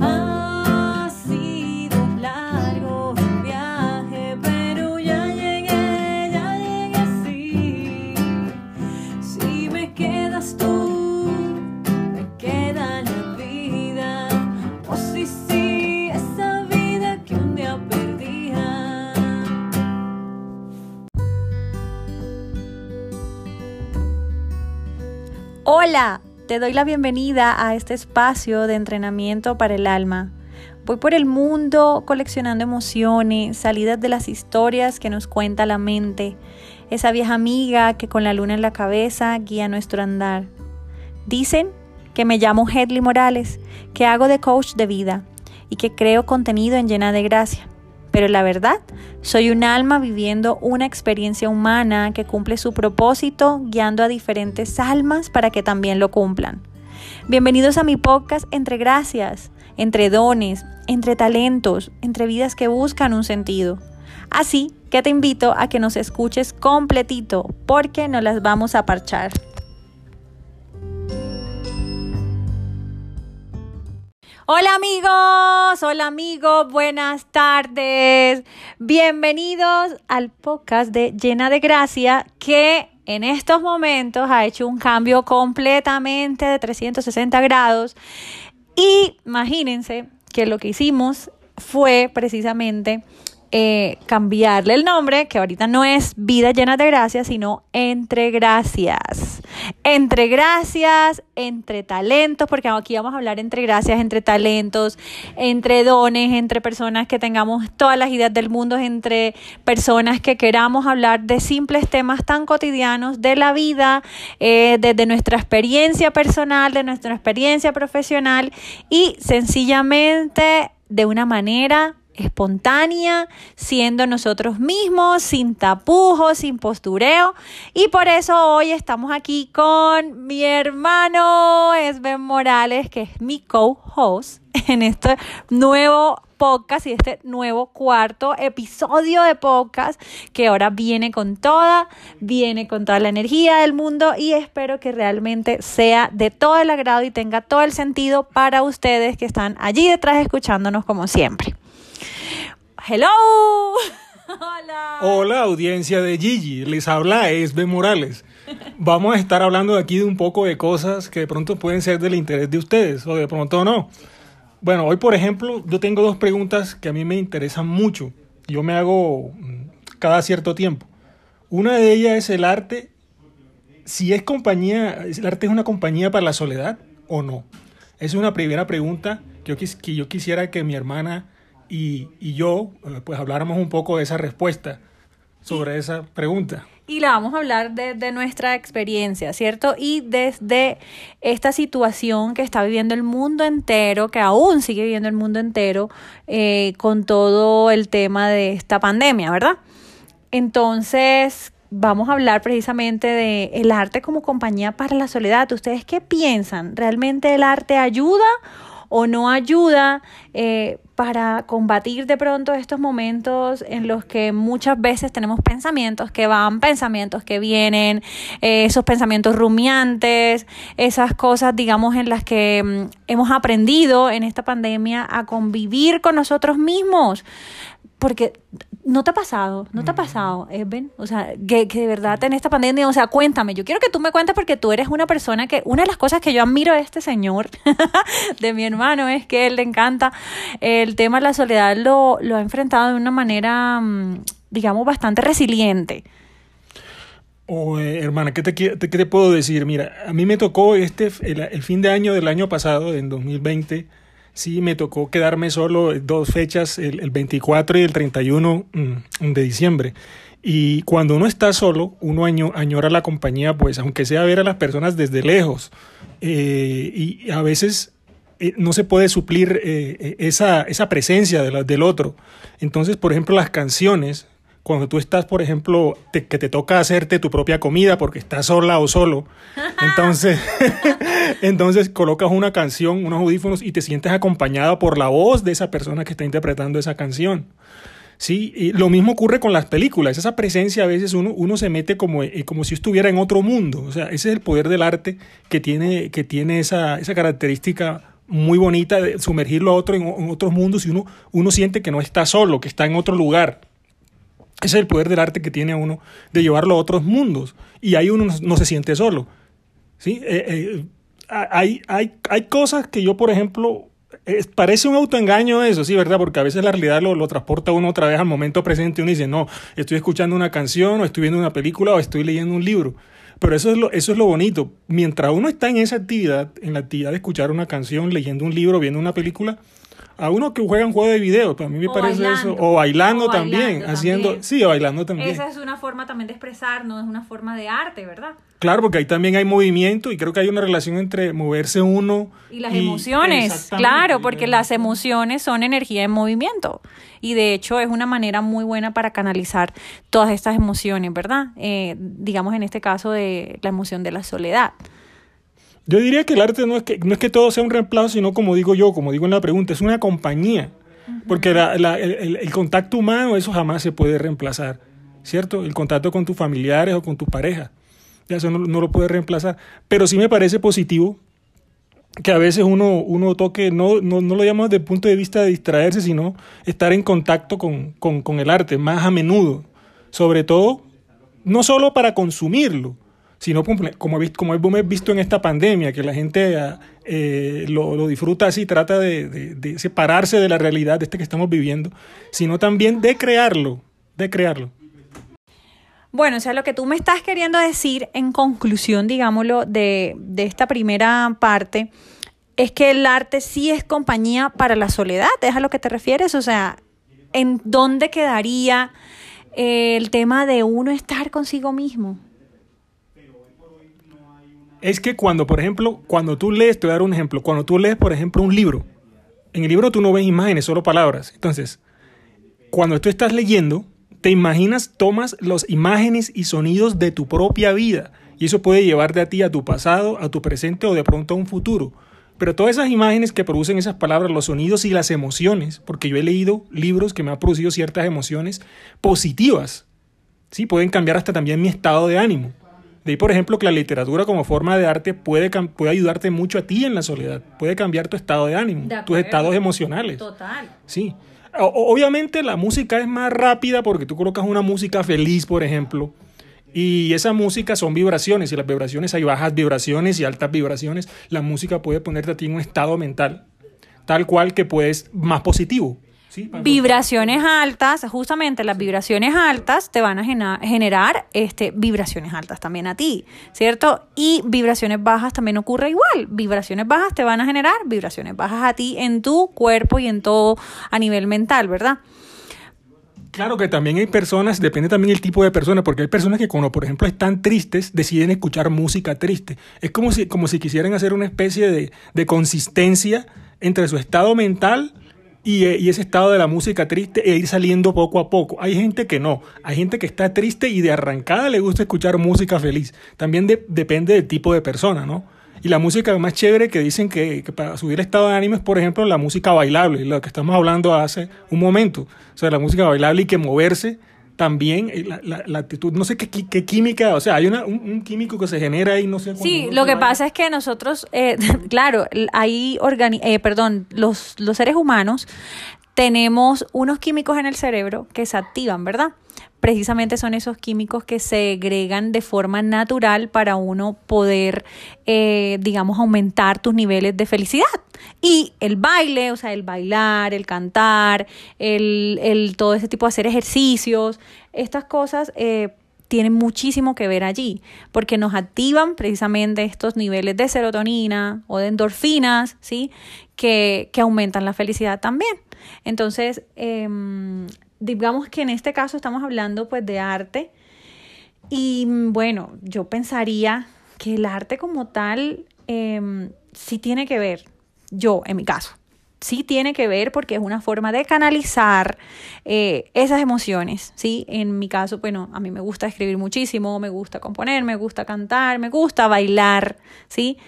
Ha te doy la bienvenida a este espacio de entrenamiento para el alma. Voy por el mundo coleccionando emociones, salidas de las historias que nos cuenta la mente, esa vieja amiga que con la luna en la cabeza guía nuestro andar. Dicen que me llamo Hedley Morales, que hago de coach de vida y que creo contenido en llena de gracia. Pero la verdad, soy un alma viviendo una experiencia humana que cumple su propósito guiando a diferentes almas para que también lo cumplan. Bienvenidos a mi podcast Entre Gracias, entre dones, entre talentos, entre vidas que buscan un sentido. Así que te invito a que nos escuches completito porque nos las vamos a parchar. Hola amigos, hola amigos, buenas tardes. Bienvenidos al podcast de Llena de Gracia que en estos momentos ha hecho un cambio completamente de 360 grados. Y imagínense que lo que hicimos fue precisamente eh, cambiarle el nombre, que ahorita no es Vida Llena de Gracia, sino Entre Gracias. Entre gracias, entre talentos, porque aquí vamos a hablar entre gracias, entre talentos, entre dones, entre personas que tengamos todas las ideas del mundo, entre personas que queramos hablar de simples temas tan cotidianos de la vida, eh, desde nuestra experiencia personal, de nuestra experiencia profesional y sencillamente de una manera espontánea, siendo nosotros mismos, sin tapujos, sin postureo. Y por eso hoy estamos aquí con mi hermano Esben Morales, que es mi co-host en este nuevo podcast y este nuevo cuarto episodio de podcast que ahora viene con toda, viene con toda la energía del mundo y espero que realmente sea de todo el agrado y tenga todo el sentido para ustedes que están allí detrás escuchándonos como siempre. Hello. Hola. Hola, audiencia de Gigi. Les habla Esbe Morales. Vamos a estar hablando aquí de un poco de cosas que de pronto pueden ser del interés de ustedes o de pronto no. Bueno, hoy por ejemplo, yo tengo dos preguntas que a mí me interesan mucho. Yo me hago mm, cada cierto tiempo. Una de ellas es el arte. Si es compañía, el arte es una compañía para la soledad o no. Es una primera pregunta que yo, que yo quisiera que mi hermana y, y yo eh, pues habláramos un poco de esa respuesta sobre esa pregunta. Y la vamos a hablar desde de nuestra experiencia, ¿cierto? Y desde esta situación que está viviendo el mundo entero, que aún sigue viviendo el mundo entero, eh, con todo el tema de esta pandemia, ¿verdad? Entonces, vamos a hablar precisamente de el arte como compañía para la soledad. ¿Ustedes qué piensan? ¿Realmente el arte ayuda o no ayuda eh, para combatir de pronto estos momentos en los que muchas veces tenemos pensamientos que van, pensamientos que vienen, eh, esos pensamientos rumiantes, esas cosas, digamos, en las que mm, hemos aprendido en esta pandemia a convivir con nosotros mismos. Porque no te ha pasado, no te ha pasado, Eben, o sea, que, que, de verdad en esta pandemia, o sea, cuéntame, yo quiero que tú me cuentes porque tú eres una persona que, una de las cosas que yo admiro de este señor, de mi hermano, es que él le encanta el tema de la soledad, lo, lo ha enfrentado de una manera, mm, digamos, bastante resiliente. Oh, eh, hermana, ¿qué te, ¿qué te, puedo decir? Mira, a mí me tocó este, el, el fin de año del año pasado, en 2020, sí me tocó quedarme solo dos fechas, el, el 24 y el 31 mm, de diciembre. Y cuando uno está solo, uno añora la compañía, pues aunque sea ver a las personas desde lejos. Eh, y a veces eh, no se puede suplir eh, esa, esa, presencia de la, del otro. Entonces, por ejemplo, las canciones, cuando tú estás, por ejemplo, te, que te toca hacerte tu propia comida porque estás sola o solo, entonces, entonces colocas una canción, unos audífonos y te sientes acompañado por la voz de esa persona que está interpretando esa canción. Sí, y lo mismo ocurre con las películas. Esa presencia a veces uno, uno se mete como, eh, como si estuviera en otro mundo. O sea, ese es el poder del arte que tiene, que tiene esa, esa característica muy bonita de sumergirlo a otro en, otros mundos y uno, uno siente que no está solo, que está en otro lugar. Ese es el poder del arte que tiene uno de llevarlo a otros mundos. Y ahí uno no, no se siente solo. ¿sí? Eh, eh, hay, hay, hay cosas que yo, por ejemplo, parece un autoengaño eso, sí, ¿verdad? Porque a veces la realidad lo, lo transporta uno otra vez al momento presente uno dice, no, estoy escuchando una canción o estoy viendo una película o estoy leyendo un libro. Pero eso es lo, eso es lo bonito. Mientras uno está en esa actividad, en la actividad de escuchar una canción, leyendo un libro, viendo una película, a uno que juega un juego de video, a mí me O parece bailando. eso. O bailando O también, bailando haciendo, también. sí, o bailando también. Esa es una forma también de expresarnos, es una forma de arte, ¿verdad? Claro, porque ahí también hay movimiento y creo que hay una relación entre moverse uno Y las emociones, claro, porque las emociones son energía en movimiento. Y de hecho es una manera muy buena para canalizar todas estas emociones, ¿verdad? Eh, digamos en este caso de la emoción de la soledad. Yo diría que el arte no es que, no es que todo sea un reemplazo, sino como digo yo, como digo en la pregunta, es una compañía. Porque la- la- el, contacto humano, eso jamás se puede reemplazar, ¿cierto? El contacto con tus familiares o con tu pareja, ya eso no, no lo puede reemplazar. Pero sí me parece positivo que a veces uno, uno toque, no, no, no lo llamamos desde el punto de vista de distraerse, sino estar en contacto con, con, con el arte más a menudo. Sobre todo, no solo para consumirlo, sino como, como, hemos visto en esta pandemia, que la gente ah, eh, lo, lo disfruta así, trata de, de- de separarse de la realidad de este que estamos viviendo, sino también de crearlo, de crearlo. Bueno, o sea, lo que tú me estás queriendo decir en conclusión, digámoslo, de, de esta primera parte, es que el arte sí es compañía para la soledad, ¿es a lo que te refieres? O sea, ¿en dónde quedaría eh, el tema de uno estar consigo mismo? Es que cuando, por ejemplo, cuando tú lees, te voy a dar un ejemplo, cuando tú lees, por ejemplo, un libro, en el libro tú no ves imágenes, solo palabras. Entonces, cuando tú estás leyendo, te imaginas, tomas las imágenes y sonidos de tu propia vida. Y eso puede llevarte a ti, a tu pasado, a tu presente o de pronto a un futuro. Pero todas esas imágenes que producen esas palabras, los sonidos y las emociones, porque yo he leído libros que me han producido ciertas emociones positivas, ¿sí? pueden cambiar hasta también mi estado de ánimo. De ahí, por ejemplo, que la literatura como forma de arte puede, puede ayudarte mucho a ti en la soledad, puede cambiar tu estado de ánimo, De tus estados emocionales. Total. Sí. O- obviamente la música es más rápida porque tú colocas una música feliz, por ejemplo, y esa música son vibraciones, y las vibraciones hay bajas vibraciones y altas vibraciones. La música puede ponerte a ti en un estado mental, tal cual que puedes más positivo. Vibraciones altas, justamente las vibraciones altas te van a generar este, vibraciones altas también a ti, ¿cierto? Y vibraciones bajas también ocurre igual. Vibraciones bajas te van a generar vibraciones bajas a ti en tu cuerpo y en todo a nivel mental, ¿verdad? Claro que también hay personas, depende también el tipo de personas, porque hay personas que cuando, por ejemplo, están tristes, deciden escuchar música triste. Es como si, como si quisieran hacer una especie de, de consistencia entre su estado mental y, eh, y ese estado de la música triste e ir saliendo poco a poco. Hay gente que no, hay gente que está triste y de arrancada le gusta escuchar música feliz. También de- depende del tipo de persona, ¿no? Y la música más chévere que dicen que, para subir estado de ánimo es, por ejemplo, la música bailable, lo que estamos hablando hace un momento. O sea, la música bailable y que moverse también, eh, la, la- la actitud, no sé qué, qué química, o sea, hay una, un, un químico que se genera ahí, no sé. Sí, lo que pasa es que nosotros, eh, claro, hay organi eh, perdón, los, los seres humanos tenemos unos químicos en el cerebro que se activan, ¿verdad? Precisamente son esos químicos que se segregan de forma natural para uno poder, eh, digamos, aumentar tus niveles de felicidad. Y el baile, o sea, el bailar, el cantar, el, el todo ese tipo de hacer ejercicios, estas cosas eh, tienen muchísimo que ver allí, porque nos activan precisamente estos niveles de serotonina o de endorfinas, ¿sí? Que, que aumentan la felicidad también. Entonces, em, digamos que en este caso estamos hablando pues de arte y mm, bueno, yo pensaría que el arte como tal em, sí tiene que ver, yo en mi caso, sí tiene que ver porque es una forma de canalizar eh, esas emociones, ¿sí? En mi caso, bueno, a mí me gusta escribir muchísimo, me gusta componer, me gusta cantar, me gusta bailar, ¿sí?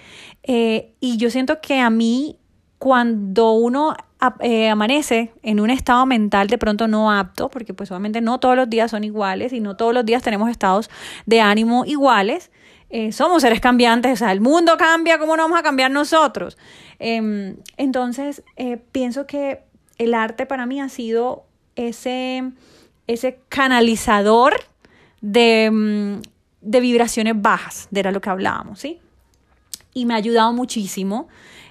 Eh, y yo siento que a mí, cuando uno eh, amanece en un estado mental de pronto no apto, porque pues obviamente no todos los días son iguales y no todos los días tenemos estados de ánimo iguales, eh, somos seres cambiantes, o sea, el mundo cambia, ¿cómo no vamos a cambiar nosotros? Em, entonces, eh, pienso que el arte para mí ha sido ese, canalizador de, mm, de vibraciones bajas, era lo que hablábamos, ¿sí? Y me ha ayudado muchísimo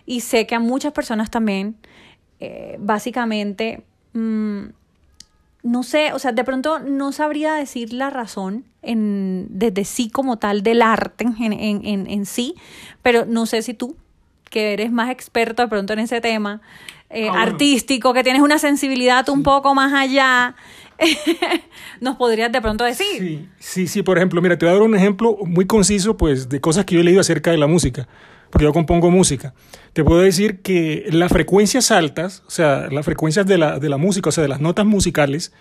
y sé que a muchas personas también, eh, básicamente, mm, no sé, o sea, de pronto no sabría decir la razón en, desde sí como tal del arte en, en, en, sí, pero no sé si tú, que eres más experto de pronto en ese tema, eh, Ah, bueno. artístico, que tienes una sensibilidad un poco más allá, nos podrías de pronto decir. Sí, sí, sí, por ejemplo, mira, te voy a dar un ejemplo muy conciso, pues, de cosas que yo he leído acerca de la música, porque yo compongo música. Te puedo decir que las frecuencias altas, o sea, las frecuencias de la, de la música, o sea, de las notas musicales,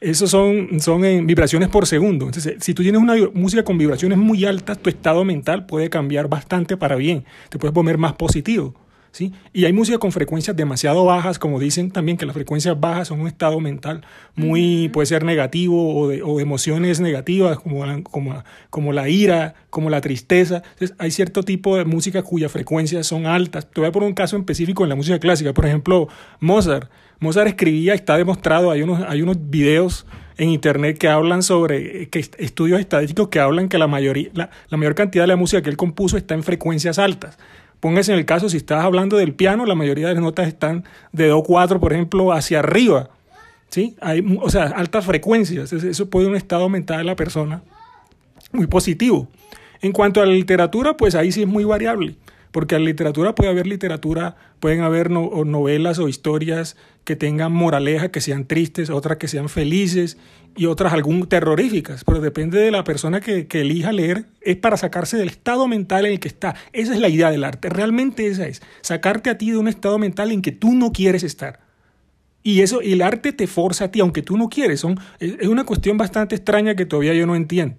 esos son, son en vibraciones por segundo. Entonces, si tú tienes una música con vibraciones muy altas, tu estado mental puede cambiar bastante para bien. Te puedes poner más positivo. ¿Sí? Y hay música con frecuencias demasiado bajas, como dicen también que las frecuencias bajas son un estado mental muy, puede ser negativo o de, o de emociones negativas, como la, como, como la ira, como la tristeza. Entonces, hay cierto tipo de música cuyas frecuencias son altas. Te voy a poner un caso específico en la música clásica. Por ejemplo, Mozart. Mozart escribía, está demostrado, hay unos, hay unos videos en internet que hablan sobre, que est- estudios estadísticos que hablan que la, mayoría, la, la mayor cantidad de la música que él compuso está en frecuencias altas. Póngase en el caso, si estás hablando del piano, la mayoría de las notas están de do 4, por ejemplo, hacia arriba. ¿sí? Hay, o sea, altas frecuencias. Eso- puede un estado mental de la persona muy positivo. En cuanto a la literatura, pues ahí sí es muy variable, porque en la literatura puede haber literatura, pueden haber no- novelas o historias que tengan moraleja, que sean tristes, otras que sean felices y otras algún terroríficas, pero depende de la persona que, que elija leer, es para sacarse del estado mental en el que está. Esa es la idea del arte, realmente esa es, sacarte a ti de un estado mental en que tú no quieres estar. Y eso, el arte te forza a ti, aunque tú no quieres. Son, es una cuestión bastante extraña que todavía yo no entiendo.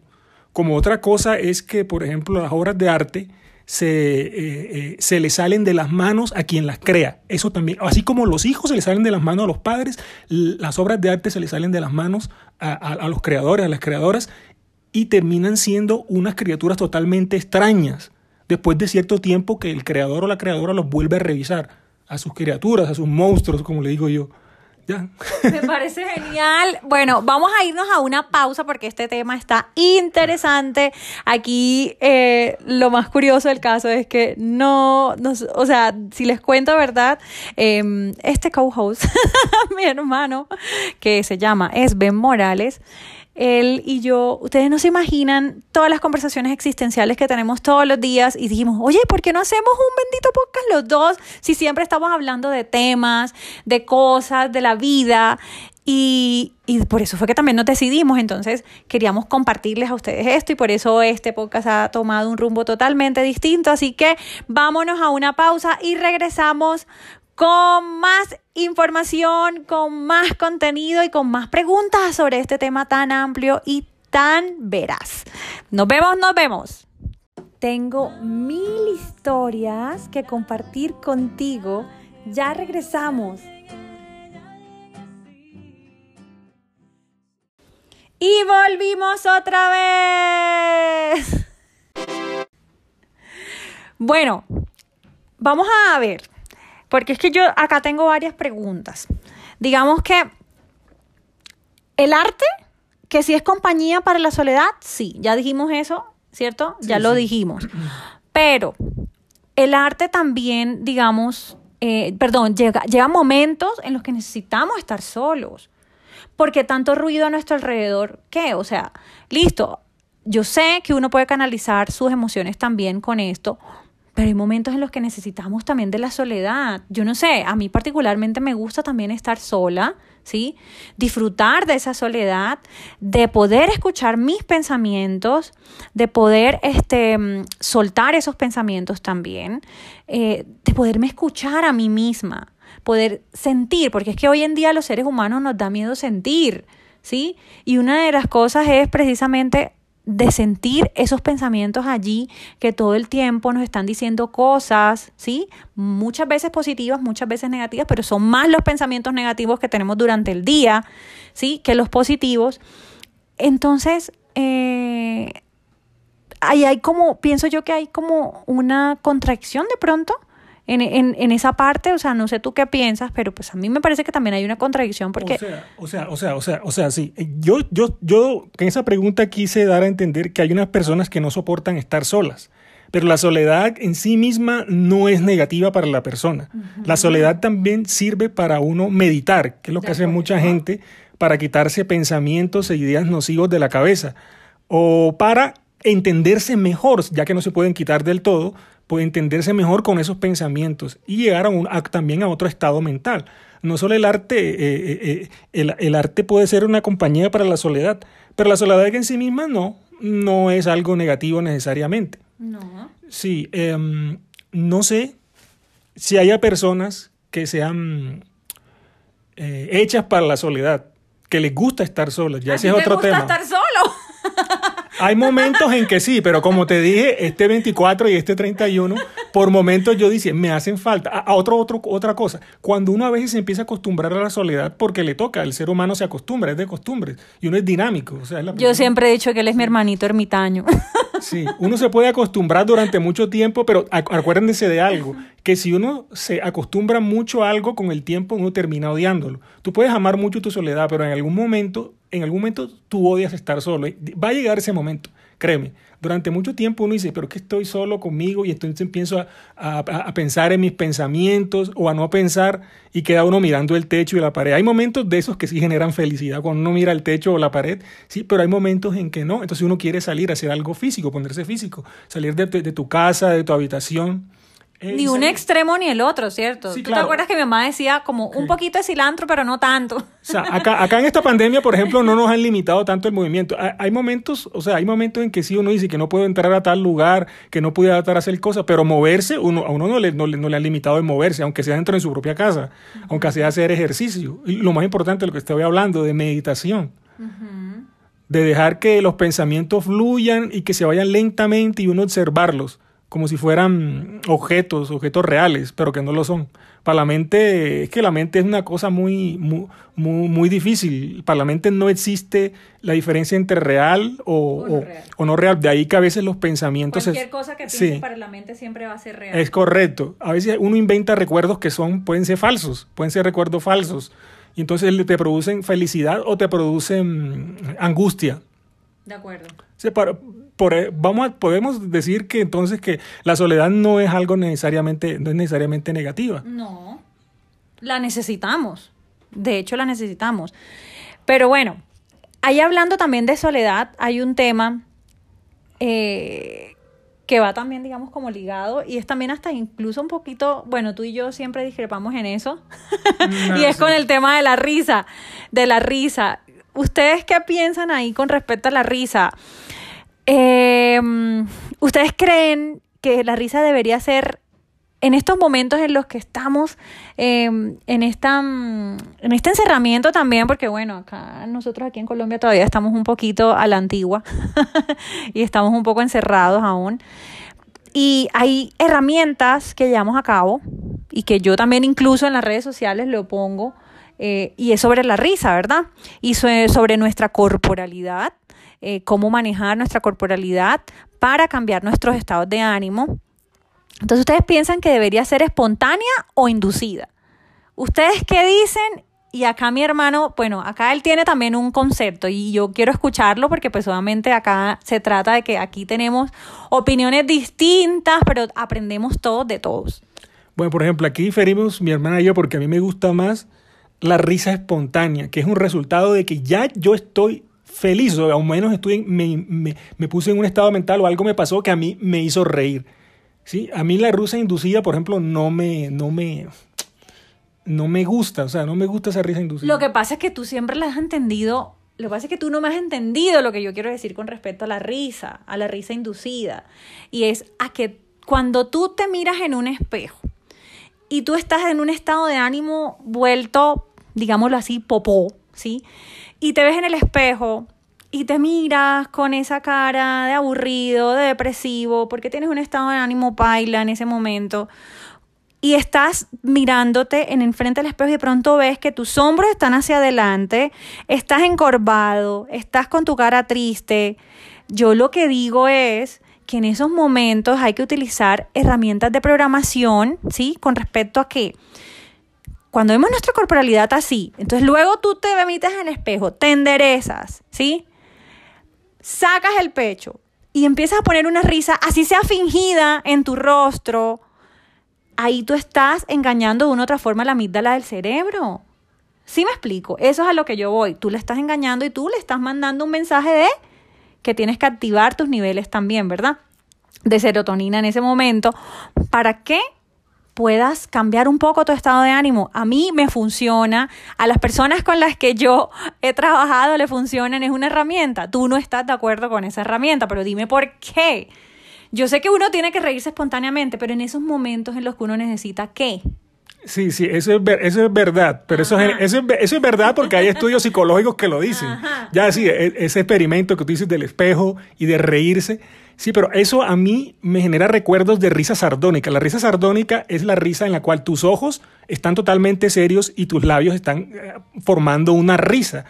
Como otra cosa es que, por ejemplo, las obras de arte se, eh, eh, se le salen de las manos a quien las crea. Eso también, así como los hijos se le salen de las manos a los padres, las obras de arte se le salen de las manos a- a los creadores, a las creadoras, y terminan siendo unas criaturas totalmente extrañas. Después de cierto tiempo que el creador o la creadora los vuelve a revisar a sus criaturas, a sus monstruos, como le digo yo. Ya. Me parece genial. Bueno, vamos a irnos a una pausa porque este tema está interesante. Aquí eh, lo más curioso del caso es que no, nos- o sea, si les cuento verdad, eh, este co-host, mi hermano, que se llama Esben Morales, él y yo, ustedes no se imaginan todas las conversaciones existenciales que tenemos todos los días y dijimos, oye, ¿por qué no hacemos un bendito podcast los dos si siempre estamos hablando de temas, de cosas, de la vida? Y, por eso fue que también nos decidimos, entonces queríamos compartirles a ustedes esto y por eso este podcast ha tomado un rumbo totalmente distinto, así que vámonos a una pausa y regresamos con más información, con más contenido y con más preguntas sobre este tema tan amplio y tan veraz. Nos vemos, nos vemos. Tengo mil historias que compartir contigo. Ya regresamos. Y volvimos otra vez. Bueno, vamos a ver, porque es que yo acá tengo varias preguntas. Digamos que el arte, que si es compañía para la soledad, sí, ya dijimos eso, ¿cierto? ya lo sí. dijimos. Pero el arte también, digamos, eh, perdón, llega, llega momentos en los que necesitamos estar solos. Porque tanto ruido a nuestro alrededor, ¿qué? O sea, listo, yo sé que uno puede canalizar sus emociones también con esto, pero hay momentos en los que necesitamos también de la soledad. Yo no sé, a mí particularmente me gusta también estar sola, ¿sí? Disfrutar de esa soledad, de poder escuchar mis pensamientos, de poder este, mm, soltar esos pensamientos también, eh, de poderme escuchar a mí misma, poder sentir, porque es que hoy en día los seres humanos nos da miedo sentir, ¿sí? Y una de las cosas es precisamente de sentir esos pensamientos allí que todo el tiempo nos están diciendo cosas, ¿sí? Muchas veces positivas, muchas veces negativas, pero son más los pensamientos negativos que tenemos durante el día, ¿sí? Que los positivos. Entonces, eh, ahí hay como, pienso yo que hay como una contradicción de pronto en, en, en esa parte, o sea, no sé tú qué piensas, pero pues a mí me parece que también hay una contradicción porque... O sea, o sea, o sea, o sea, o sea, sí. Yo, yo, yo en esa pregunta quise dar a entender que hay unas personas que no soportan estar solas. Pero la soledad en sí misma no es negativa para la persona. La soledad también sirve para uno meditar, que es lo que hace mucha gente para quitarse pensamientos e ideas nocivos de la cabeza. O para entenderse mejor, ya que no se pueden quitar del todo, puede entenderse mejor con esos pensamientos y llegar a un, a- también a otro estado mental. No solo el arte, eh, eh, eh, el, el arte puede ser una compañía para la soledad, pero la soledad en sí misma no, no es algo negativo necesariamente. No. Sí, em, no sé si haya personas que sean eh, hechas para la soledad, que les gusta estar solas, ya ¿A ese es otro gusta tema. estar? Hay momentos en que sí, pero como te dije, este 24 y este 31, por momentos yo dije, me hacen falta. A, a otro, otro, otra cosa, cuando uno a veces se empieza a acostumbrar a la soledad porque le toca, el ser humano se acostumbra, es de costumbres, y uno es dinámico. O sea, es la Yo siempre he dicho que él es mi hermanito ermitaño. Sí, uno se puede acostumbrar durante mucho tiempo, pero ac- acuérdense de algo, que si uno se acostumbra mucho a algo con el tiempo, uno termina odiándolo. Tú puedes amar mucho tu soledad, pero en algún momento, en algún momento tú odias estar solo. Va a llegar ese momento, créeme. Durante mucho tiempo uno dice, pero que estoy solo conmigo y entonces empiezo a, a- a pensar en mis pensamientos o a no pensar y queda uno mirando el techo y la pared. Hay momentos de esos que sí generan felicidad cuando uno mira el techo o la pared, sí, pero hay momentos en que no. Entonces uno quiere salir a hacer algo físico, ponerse físico, salir de, de tu casa, de tu habitación. Eh, Ni un extremo ni el otro, ¿cierto? Sí, ¿Tú te acuerdas que mi mamá decía como un poquito de cilantro, pero no tanto? O sea, acá, acá en esta pandemia, por ejemplo, no nos han limitado tanto el movimiento. Hay, momentos, o sea, hay momentos en que sí uno dice que no puedo entrar a tal lugar, que no pudiera estar a hacer cosas, pero moverse, uno, a uno no le, no, le, no le han limitado el moverse, aunque sea dentro de su propia casa, aunque sea hacer ejercicio. Y lo más importante, lo que estoy hablando, de meditación. De dejar que los pensamientos fluyan y que se vayan lentamente y uno observarlos como si fueran objetos, objetos reales, pero que no lo son. Para la mente, es que la mente es una cosa muy, muy, muy, muy difícil. Para la mente no existe la diferencia entre real o, O no o- real. o no real. De ahí que a veces los pensamientos... Cualquier es- cosa que pienses sí. para la mente siempre va a ser real. Es correcto. A veces uno inventa recuerdos que son, pueden ser falsos, pueden ser recuerdos falsos. Y entonces te producen felicidad o te producen mm, angustia. De acuerdo. Para- por- eh, vamos a- podemos decir que entonces que la soledad no es algo necesariamente, no es necesariamente negativa. No, la necesitamos. De hecho, la necesitamos. Pero bueno, ahí hablando también de soledad, hay un tema eh, que va también, digamos, como ligado y es también hasta incluso un poquito, bueno, tú y yo siempre discrepamos en eso, y es con el tema de la risa, de la risa. ¿Ustedes qué piensan ahí con respecto a la risa? Eh, ¿Ustedes creen que la risa debería ser en estos momentos en los que estamos eh, en, esta, mm, en este encerramiento también, porque bueno, acá nosotros aquí en Colombia todavía estamos un poquito a la antigua y estamos un poco encerrados aún. Y hay herramientas que llevamos a cabo y que yo también incluso en las redes sociales lo pongo, eh, y es sobre la risa, ¿verdad? Y so- sobre nuestra corporalidad, eh, cómo manejar nuestra corporalidad para cambiar nuestros estados de ánimo. Entonces, ¿ustedes piensan que debería ser espontánea o inducida? ¿Ustedes qué dicen? Y acá mi hermano, bueno, acá él tiene también un concepto y yo quiero escucharlo porque pues obviamente acá se trata de que aquí tenemos opiniones distintas, pero aprendemos todos de todos. Bueno, por ejemplo, aquí diferimos mi hermana y yo porque a mí me gusta más la risa espontánea, que es un resultado de que ya yo estoy feliz, o al menos estoy me- me puse en un estado mental o algo me pasó que a mí me hizo reír. ¿sí? A mí la risa inducida, por ejemplo, no me, no me, no me gusta, o sea, no me gusta esa risa inducida. Lo que pasa es que tú siempre la has entendido. Lo que pasa es que tú no me has entendido lo que yo quiero decir con respecto a la risa, a la risa inducida. Y es a que cuando tú te miras en un espejo y tú estás en un estado de ánimo vuelto, digámoslo así, popó, ¿sí? Y te ves en el espejo y te miras con esa cara de aburrido, de depresivo, porque tienes un estado de ánimo paila en ese momento y estás mirándote en enfrente del espejo y de pronto ves que tus hombros están hacia adelante, estás encorvado, estás con tu cara triste. Yo lo que digo es que en esos momentos hay que utilizar herramientas de programación, ¿sí? Con respecto a que cuando vemos nuestra corporalidad así, entonces luego tú te emites en espejo, te enderezas, ¿sí? Sacas el pecho y empiezas a poner una risa, así sea fingida en tu rostro, ahí tú estás engañando de una u otra forma la amígdala del cerebro. ¿Sí me explico? Eso es a lo que yo voy. Tú le estás engañando y tú le estás mandando un mensaje de que tienes que activar tus niveles también, ¿verdad? De serotonina en ese momento. ¿Para qué? puedas cambiar un poco tu estado de ánimo. A mí me funciona, a las personas con las que yo he trabajado le funcionan, es una herramienta. Tú no estás de acuerdo con esa herramienta, pero dime por qué. Yo sé que uno tiene que reírse espontáneamente, pero en esos momentos en los que uno necesita qué. Sí, sí, eso es, eso es verdad, pero eso es, eso, es, eso es verdad porque hay estudios psicológicos que lo dicen. Ya sí, e, ese experimento que tú dices del espejo y de reírse, sí, pero eso a mí me genera recuerdos de risa sardónica. La risa sardónica es la risa en la cual tus ojos están totalmente serios y tus labios están eh, formando una risa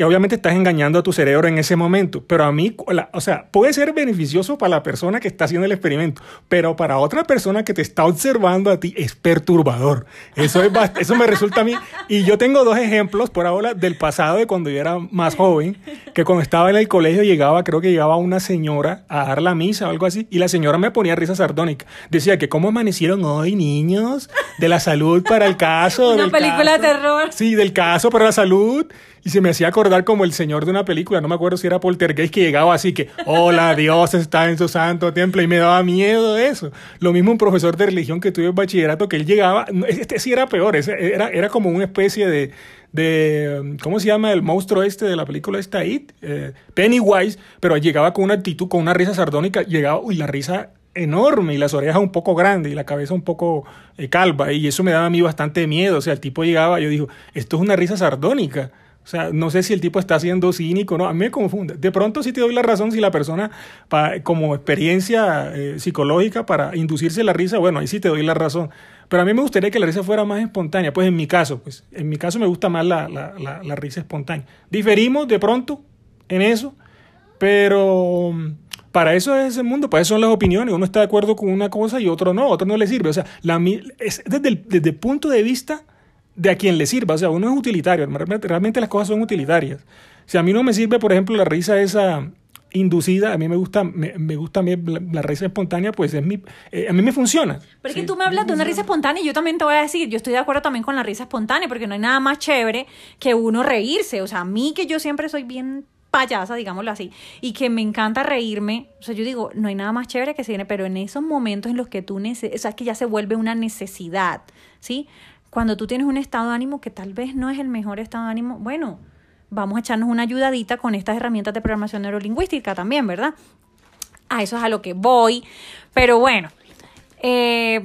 que obviamente estás engañando a tu cerebro en ese momento, pero a mí, o sea, puede ser beneficioso para la persona que está haciendo el experimento, pero para otra persona que te está observando a ti es perturbador. Eso, es, eso me resulta a mí. Y yo tengo dos ejemplos por ahora del pasado de cuando yo era más joven, que cuando estaba en el colegio llegaba, creo que llegaba una señora a dar la misa o algo así, y la señora me ponía risa sardónica. Decía que cómo amanecieron hoy, niños, de la salud para el caso. Una película de terror. Sí, del caso para la salud. Y se me hacía acordar como el señor de una película, no me acuerdo si era Poltergeist, que llegaba así que, hola, Dios está en su santo templo, y me daba miedo eso. Lo mismo un profesor de religión que tuve en bachillerato, que él llegaba, este sí era peor, era, era como una especie de, de, ¿cómo se llama el monstruo este de la película esta It? Eh, Pennywise, pero llegaba con una actitud, con una risa sardónica, llegaba, uy, la risa enorme y las orejas un poco grandes y la cabeza un poco eh, calva y eso me daba a mí bastante miedo, o sea, el tipo llegaba, yo digo, esto es una risa sardónica o sea, no sé si el tipo está siendo cínico, no, a mí me confunde. De pronto sí te doy la razón si la persona, como experiencia eh, psicológica para inducirse la risa, bueno, ahí sí te doy la razón. Pero a mí me gustaría que la risa fuera más espontánea, pues en mi caso, pues en mi caso me gusta más la, la, la, risa espontánea. Diferimos de pronto en eso, pero mm, para eso es el mundo, para eso son las opiniones. Uno está de acuerdo con una cosa y otro no, otro no le sirve. O sea, la, es desde, desde el punto de vista de a quien le sirva. O sea, uno es utilitario, realmente las cosas son utilitarias. Si a mí no me sirve, por ejemplo, la risa esa inducida, a mí me gusta, me, gusta a mí la, risa espontánea, pues es mi, eh, a mí me funciona. Pero es que tú me hablas de una risa espontánea y yo también te voy a decir, yo estoy de acuerdo también con la risa espontánea, porque no hay nada más chévere que uno reírse. O sea, a mí que yo siempre soy bien payasa, digámoslo así, y que me encanta reírme, o sea, yo digo, no hay nada más chévere que se viene, pero en esos momentos en los que tú necesitas, o sea, es que ya se vuelve una necesidad, ¿sí? Cuando tú tienes un estado de ánimo que tal vez no es el mejor estado de ánimo, bueno, vamos a echarnos una ayudadita con estas herramientas de programación neurolingüística también, ¿verdad? A eso es a lo que voy. Pero bueno, eh,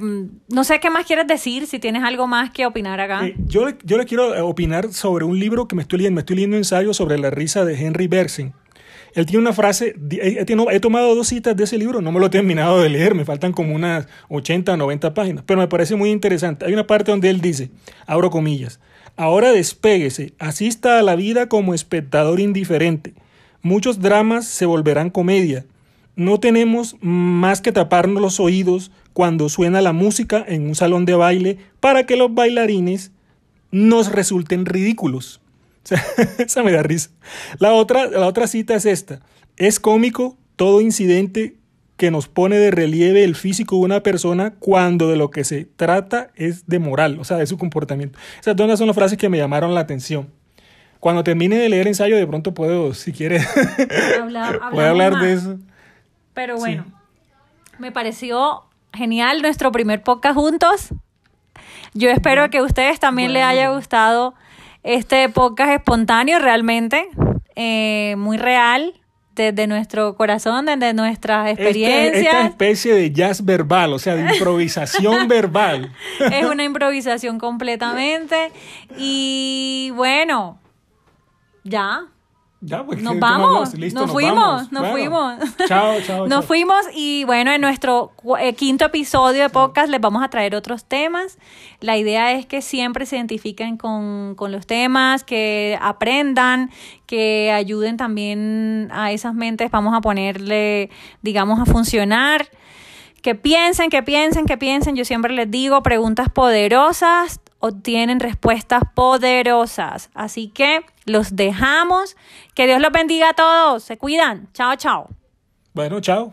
no sé qué más quieres decir, si tienes algo más que opinar acá. Eh, yo, yo le quiero opinar sobre un libro que me estoy leyendo. Me estoy leyendo un ensayo sobre la risa de Henry Bergson. Él tiene una frase, he, tomado dos citas de ese libro, no me lo he terminado de leer, me faltan como unas 80 o 90 páginas, pero me parece muy interesante. Hay una parte donde él dice, abro comillas, ahora despéguese, asista a la vida como espectador indiferente. Muchos dramas se volverán comedia. No tenemos más que taparnos los oídos cuando suena la música en un salón de baile para que los bailarines nos resulten ridículos. esa me da risa. La otra, la otra cita es esta. Es cómico todo incidente que nos pone de relieve el físico de una persona cuando de lo que se trata es de moral, o sea, de su comportamiento. Esas dos son las frases que me llamaron la atención. Cuando termine de leer el ensayo, de pronto puedo, si quieres, hablar, hablar de eso. Pero bueno, me pareció genial nuestro primer podcast juntos. Yo espero que a ustedes también les haya gustado este podcast espontáneo realmente, eh, muy real, desde nuestro corazón, desde nuestras experiencias. Esta, especie de jazz verbal, o sea, de improvisación verbal. Es una improvisación completamente. Y bueno, ya. Ya, pues, Nos ¿qué- qué vamos? Listo, nos fuimos, vamos. nos fuimos. Chao, chao. chao. Nos fuimos y bueno, en nuestro eh, quinto episodio de podcast les vamos a traer otros temas. La idea es que siempre se identifiquen con, con los temas, que aprendan, que ayuden también a esas mentes, vamos a ponerle, digamos, a funcionar. Que piensen, que piensen, que piensen. Yo siempre les digo, preguntas poderosas obtienen respuestas poderosas. Así que los dejamos. Que Dios los bendiga a todos. Se cuidan. Chao, chao. Bueno, chao.